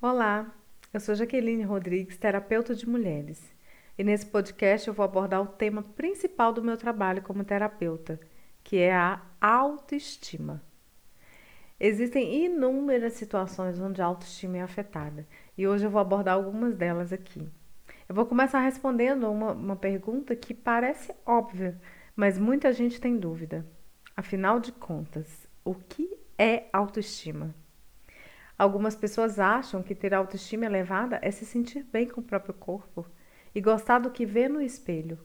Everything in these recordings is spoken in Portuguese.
Olá, eu sou Jaqueline Rodrigues, terapeuta de mulheres, e nesse podcast eu vou abordar o tema principal do meu trabalho como terapeuta, que é a autoestima. Existem inúmeras situações onde a autoestima é afetada, e hoje eu vou abordar algumas delas aqui. Eu vou começar respondendo uma, uma pergunta que parece óbvia, mas muita gente tem dúvida. Afinal de contas, o que é autoestima? Algumas pessoas acham que ter autoestima elevada é se sentir bem com o próprio corpo e gostar do que vê no espelho,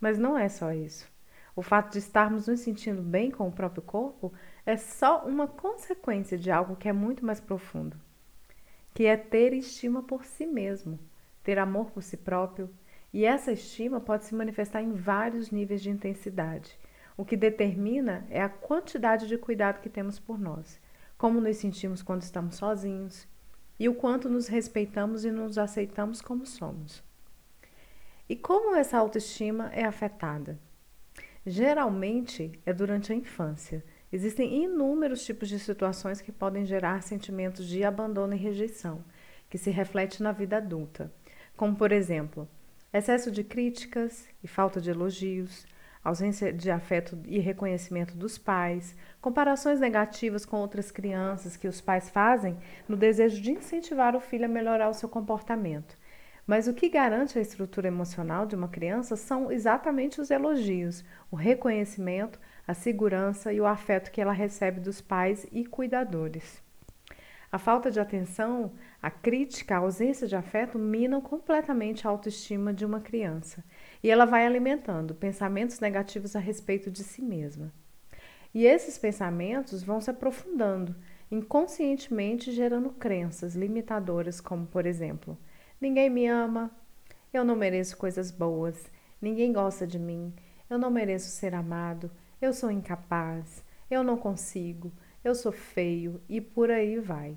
mas não é só isso. O fato de estarmos nos sentindo bem com o próprio corpo é só uma consequência de algo que é muito mais profundo, que é ter estima por si mesmo, ter amor por si próprio, e essa estima pode se manifestar em vários níveis de intensidade. O que determina é a quantidade de cuidado que temos por nós como nos sentimos quando estamos sozinhos e o quanto nos respeitamos e nos aceitamos como somos. E como essa autoestima é afetada? Geralmente é durante a infância. Existem inúmeros tipos de situações que podem gerar sentimentos de abandono e rejeição, que se reflete na vida adulta, como por exemplo, excesso de críticas e falta de elogios, ausência de afeto e reconhecimento dos pais, comparações negativas com outras crianças que os pais fazem no desejo de incentivar o filho a melhorar o seu comportamento. Mas o que garante a estrutura emocional de uma criança são exatamente os elogios, o reconhecimento, a segurança e o afeto que ela recebe dos pais e cuidadores. A falta de atenção, a crítica, a ausência de afeto minam completamente a autoestima de uma criança e ela vai alimentando pensamentos negativos a respeito de si mesma. E esses pensamentos vão se aprofundando, inconscientemente gerando crenças limitadoras, como por exemplo: ninguém me ama, eu não mereço coisas boas, ninguém gosta de mim, eu não mereço ser amado, eu sou incapaz, eu não consigo, eu sou feio e por aí vai.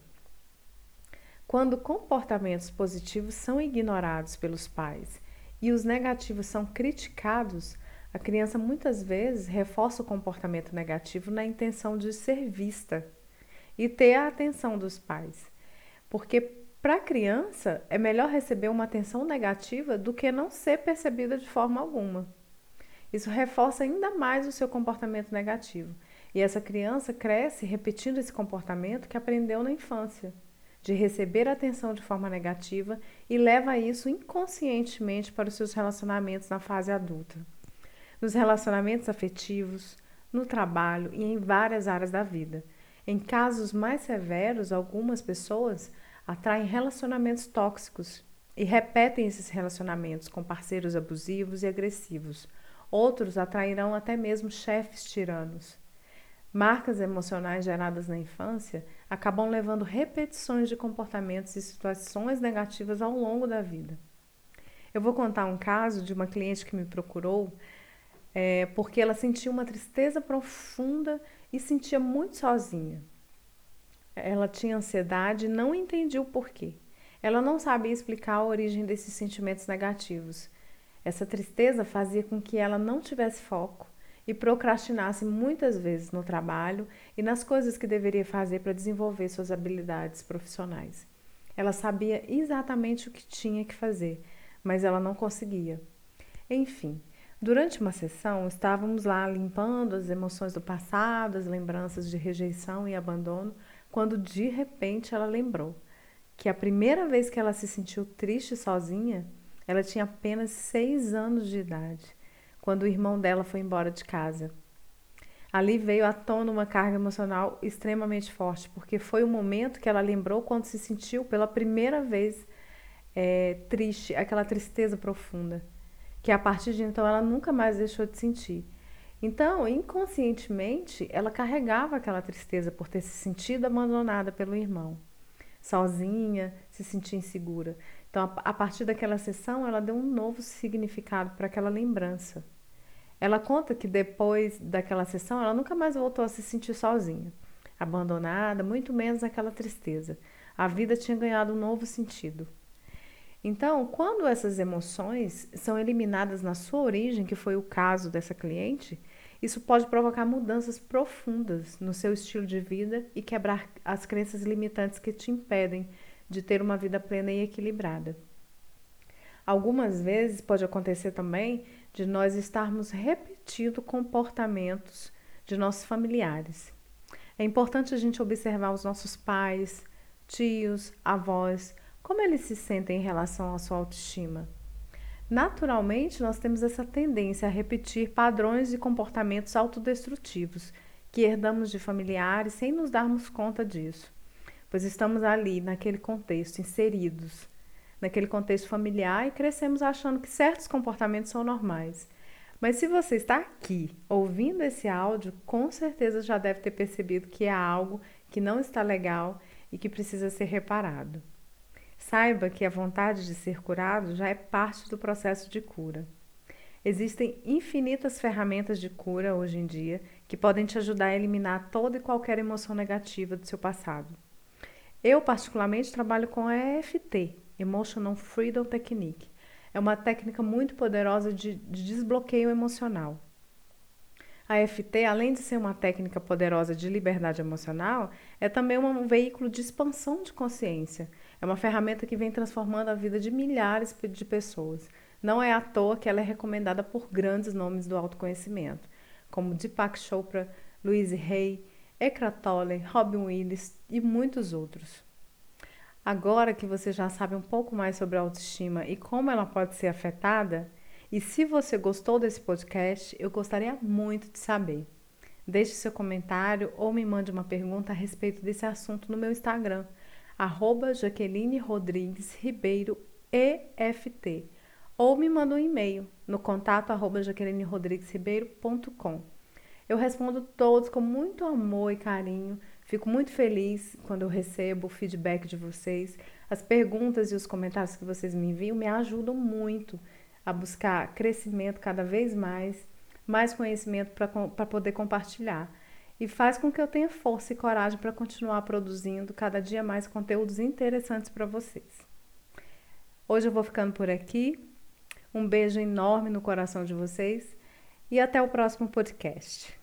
Quando comportamentos positivos são ignorados pelos pais e os negativos são criticados, a criança muitas vezes reforça o comportamento negativo na intenção de ser vista e ter a atenção dos pais. Porque para a criança é melhor receber uma atenção negativa do que não ser percebida de forma alguma. Isso reforça ainda mais o seu comportamento negativo e essa criança cresce repetindo esse comportamento que aprendeu na infância, de receber atenção de forma negativa e leva isso inconscientemente para os seus relacionamentos na fase adulta. Nos relacionamentos afetivos, no trabalho e em várias áreas da vida. Em casos mais severos, algumas pessoas atraem relacionamentos tóxicos e repetem esses relacionamentos com parceiros abusivos e agressivos. Outros atrairão até mesmo chefes tiranos. Marcas emocionais geradas na infância acabam levando repetições de comportamentos e situações negativas ao longo da vida. Eu vou contar um caso de uma cliente que me procurou é, porque ela sentia uma tristeza profunda e sentia muito sozinha. Ela tinha ansiedade e não entendia o porquê. Ela não sabia explicar a origem desses sentimentos negativos. Essa tristeza fazia com que ela não tivesse foco e procrastinasse muitas vezes no trabalho e nas coisas que deveria fazer para desenvolver suas habilidades profissionais. Ela sabia exatamente o que tinha que fazer, mas ela não conseguia. Enfim, durante uma sessão estávamos lá limpando as emoções do passado, as lembranças de rejeição e abandono, quando de repente ela lembrou que a primeira vez que ela se sentiu triste sozinha, ela tinha apenas seis anos de idade quando o irmão dela foi embora de casa. Ali veio à tona uma carga emocional extremamente forte, porque foi o momento que ela lembrou quando se sentiu pela primeira vez é, triste, aquela tristeza profunda, que a partir de então ela nunca mais deixou de sentir. Então, inconscientemente, ela carregava aquela tristeza por ter se sentido abandonada pelo irmão, sozinha, se sentia insegura. Então, a partir daquela sessão, ela deu um novo significado para aquela lembrança. Ela conta que depois daquela sessão ela nunca mais voltou a se sentir sozinha, abandonada, muito menos aquela tristeza. A vida tinha ganhado um novo sentido. Então, quando essas emoções são eliminadas na sua origem, que foi o caso dessa cliente, isso pode provocar mudanças profundas no seu estilo de vida e quebrar as crenças limitantes que te impedem de ter uma vida plena e equilibrada. Algumas vezes pode acontecer também de nós estarmos repetindo comportamentos de nossos familiares. É importante a gente observar os nossos pais, tios, avós, como eles se sentem em relação à sua autoestima. Naturalmente, nós temos essa tendência a repetir padrões de comportamentos autodestrutivos que herdamos de familiares sem nos darmos conta disso, pois estamos ali, naquele contexto, inseridos naquele contexto familiar e crescemos achando que certos comportamentos são normais. Mas se você está aqui ouvindo esse áudio, com certeza já deve ter percebido que há algo que não está legal e que precisa ser reparado. Saiba que a vontade de ser curado já é parte do processo de cura. Existem infinitas ferramentas de cura hoje em dia que podem te ajudar a eliminar toda e qualquer emoção negativa do seu passado. Eu, particularmente, trabalho com a EFT, Emotional Freedom Technique. É uma técnica muito poderosa de, de desbloqueio emocional. A EFT, além de ser uma técnica poderosa de liberdade emocional, é também um veículo de expansão de consciência. É uma ferramenta que vem transformando a vida de milhares de pessoas. Não é à toa que ela é recomendada por grandes nomes do autoconhecimento, como Deepak Chopra, Louise Hay, Eckhart Tolle, Robin Williams e muitos outros. Agora que você já sabe um pouco mais sobre a autoestima e como ela pode ser afetada, e se você gostou desse podcast, eu gostaria muito de saber. Deixe seu comentário ou me mande uma pergunta a respeito desse assunto no meu Instagram, arroba Jaqueline Rodrigues Ribeiro EFT, ou me manda um e-mail no contato arroba jaquelinerodriguesribeiro.com. Eu respondo todos com muito amor e carinho Fico muito feliz quando eu recebo o feedback de vocês. As perguntas e os comentários que vocês me enviam me ajudam muito a buscar crescimento cada vez mais, mais conhecimento para poder compartilhar. E faz com que eu tenha força e coragem para continuar produzindo cada dia mais conteúdos interessantes para vocês. Hoje eu vou ficando por aqui. Um beijo enorme no coração de vocês e até o próximo podcast.